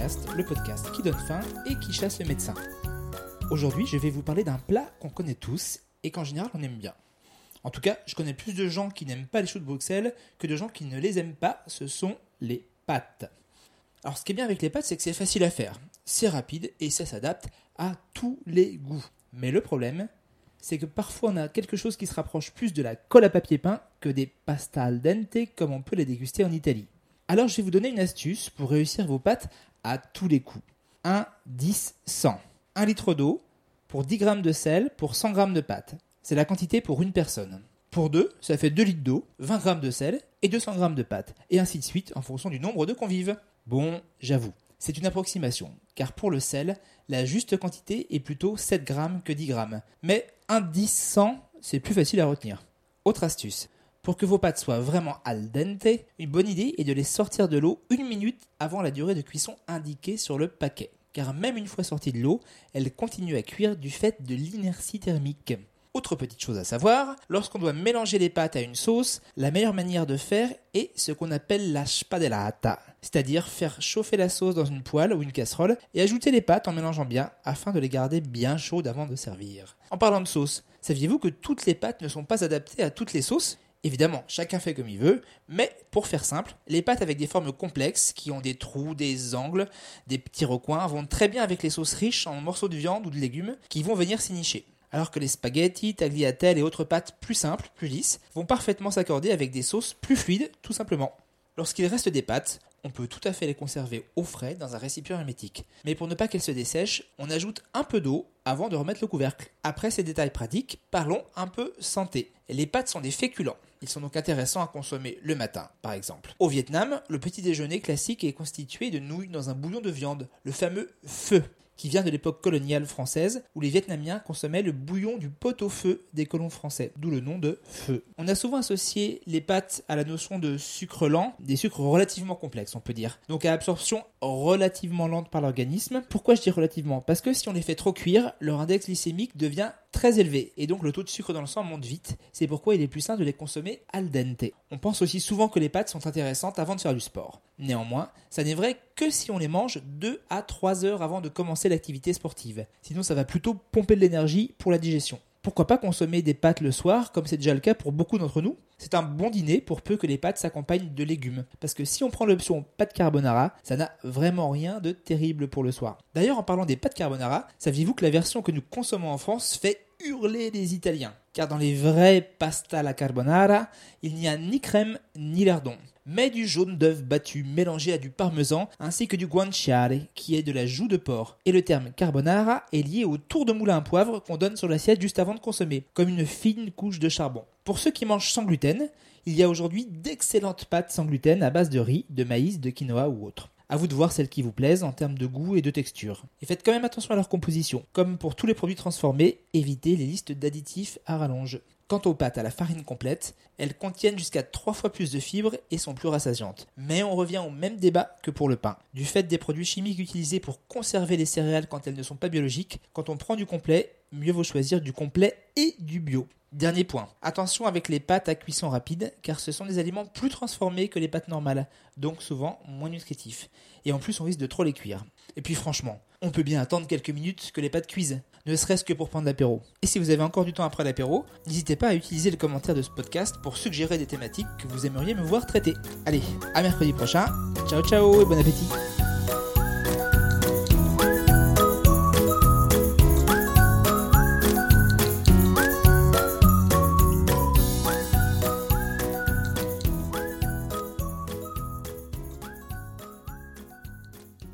Le podcast qui donne faim et qui chasse le médecin. Aujourd'hui, je vais vous parler d'un plat qu'on connaît tous et qu'en général on aime bien. En tout cas, je connais plus de gens qui n'aiment pas les choux de Bruxelles que de gens qui ne les aiment pas, ce sont les pâtes. Alors ce qui est bien avec les pâtes, c'est que c'est facile à faire, c'est rapide et ça s'adapte à tous les goûts. Mais le problème, c'est que parfois on a quelque chose qui se rapproche plus de la colle à papier peint que des pasta al dente comme on peut les déguster en Italie. Alors je vais vous donner une astuce pour réussir vos pâtes à tous les coups. 1, 10, 100. 1 litre d'eau pour 10 g de sel pour 100 g de pâte. C'est la quantité pour une personne. Pour deux, ça fait 2 litres d'eau, 20 g de sel et 200 g de pâte. Et ainsi de suite en fonction du nombre de convives. Bon, j'avoue, c'est une approximation, car pour le sel, la juste quantité est plutôt 7 grammes que 10 grammes. Mais un 10 100, c'est plus facile à retenir. Autre astuce. Pour que vos pâtes soient vraiment al dente, une bonne idée est de les sortir de l'eau une minute avant la durée de cuisson indiquée sur le paquet. Car même une fois sorties de l'eau, elles continuent à cuire du fait de l'inertie thermique. Autre petite chose à savoir, lorsqu'on doit mélanger les pâtes à une sauce, la meilleure manière de faire est ce qu'on appelle la spadellata, c'est-à-dire faire chauffer la sauce dans une poêle ou une casserole et ajouter les pâtes en mélangeant bien afin de les garder bien chaudes avant de servir. En parlant de sauce, saviez-vous que toutes les pâtes ne sont pas adaptées à toutes les sauces? Évidemment, chacun fait comme il veut, mais pour faire simple, les pâtes avec des formes complexes, qui ont des trous, des angles, des petits recoins, vont très bien avec les sauces riches en morceaux de viande ou de légumes qui vont venir s'y nicher alors que les spaghettis, tagliatelles et autres pâtes plus simples, plus lisses, vont parfaitement s'accorder avec des sauces plus fluides, tout simplement. Lorsqu'il reste des pâtes, on peut tout à fait les conserver au frais dans un récipient hermétique. Mais pour ne pas qu'elles se dessèchent, on ajoute un peu d'eau avant de remettre le couvercle. Après ces détails pratiques, parlons un peu santé. Les pâtes sont des féculents. Ils sont donc intéressants à consommer le matin, par exemple. Au Vietnam, le petit déjeuner classique est constitué de nouilles dans un bouillon de viande, le fameux feu qui vient de l'époque coloniale française, où les Vietnamiens consommaient le bouillon du pot-au-feu des colons français, d'où le nom de feu. On a souvent associé les pâtes à la notion de sucre lent, des sucres relativement complexes, on peut dire, donc à absorption relativement lente par l'organisme. Pourquoi je dis relativement? Parce que si on les fait trop cuire, leur index glycémique devient très élevé et donc le taux de sucre dans le sang monte vite. C'est pourquoi il est plus sain de les consommer al dente. On pense aussi souvent que les pâtes sont intéressantes avant de faire du sport. Néanmoins, ça n'est vrai que si on les mange 2 à 3 heures avant de commencer l'activité sportive. Sinon, ça va plutôt pomper de l'énergie pour la digestion. Pourquoi pas consommer des pâtes le soir, comme c'est déjà le cas pour beaucoup d'entre nous C'est un bon dîner pour peu que les pâtes s'accompagnent de légumes. Parce que si on prend l'option pâte carbonara, ça n'a vraiment rien de terrible pour le soir. D'ailleurs, en parlant des pâtes carbonara, saviez-vous que la version que nous consommons en France fait hurler les Italiens? Car dans les vrais pasta alla carbonara, il n'y a ni crème ni lardon mais du jaune d'œuf battu mélangé à du parmesan ainsi que du guanciale qui est de la joue de porc. Et le terme carbonara est lié au tour de moulin à poivre qu'on donne sur l'assiette juste avant de consommer, comme une fine couche de charbon. Pour ceux qui mangent sans gluten, il y a aujourd'hui d'excellentes pâtes sans gluten à base de riz, de maïs, de quinoa ou autre. À vous de voir celles qui vous plaisent en termes de goût et de texture. Et faites quand même attention à leur composition. Comme pour tous les produits transformés, évitez les listes d'additifs à rallonge. Quant aux pâtes à la farine complète, elles contiennent jusqu'à 3 fois plus de fibres et sont plus rassasiantes. Mais on revient au même débat que pour le pain. Du fait des produits chimiques utilisés pour conserver les céréales quand elles ne sont pas biologiques, quand on prend du complet, mieux vaut choisir du complet et du bio. Dernier point, attention avec les pâtes à cuisson rapide, car ce sont des aliments plus transformés que les pâtes normales, donc souvent moins nutritifs. Et en plus, on risque de trop les cuire. Et puis franchement, on peut bien attendre quelques minutes que les pâtes cuisent, ne serait-ce que pour prendre l'apéro. Et si vous avez encore du temps après l'apéro, n'hésitez pas à utiliser le commentaire de ce podcast pour suggérer des thématiques que vous aimeriez me voir traiter. Allez, à mercredi prochain, ciao ciao et bon appétit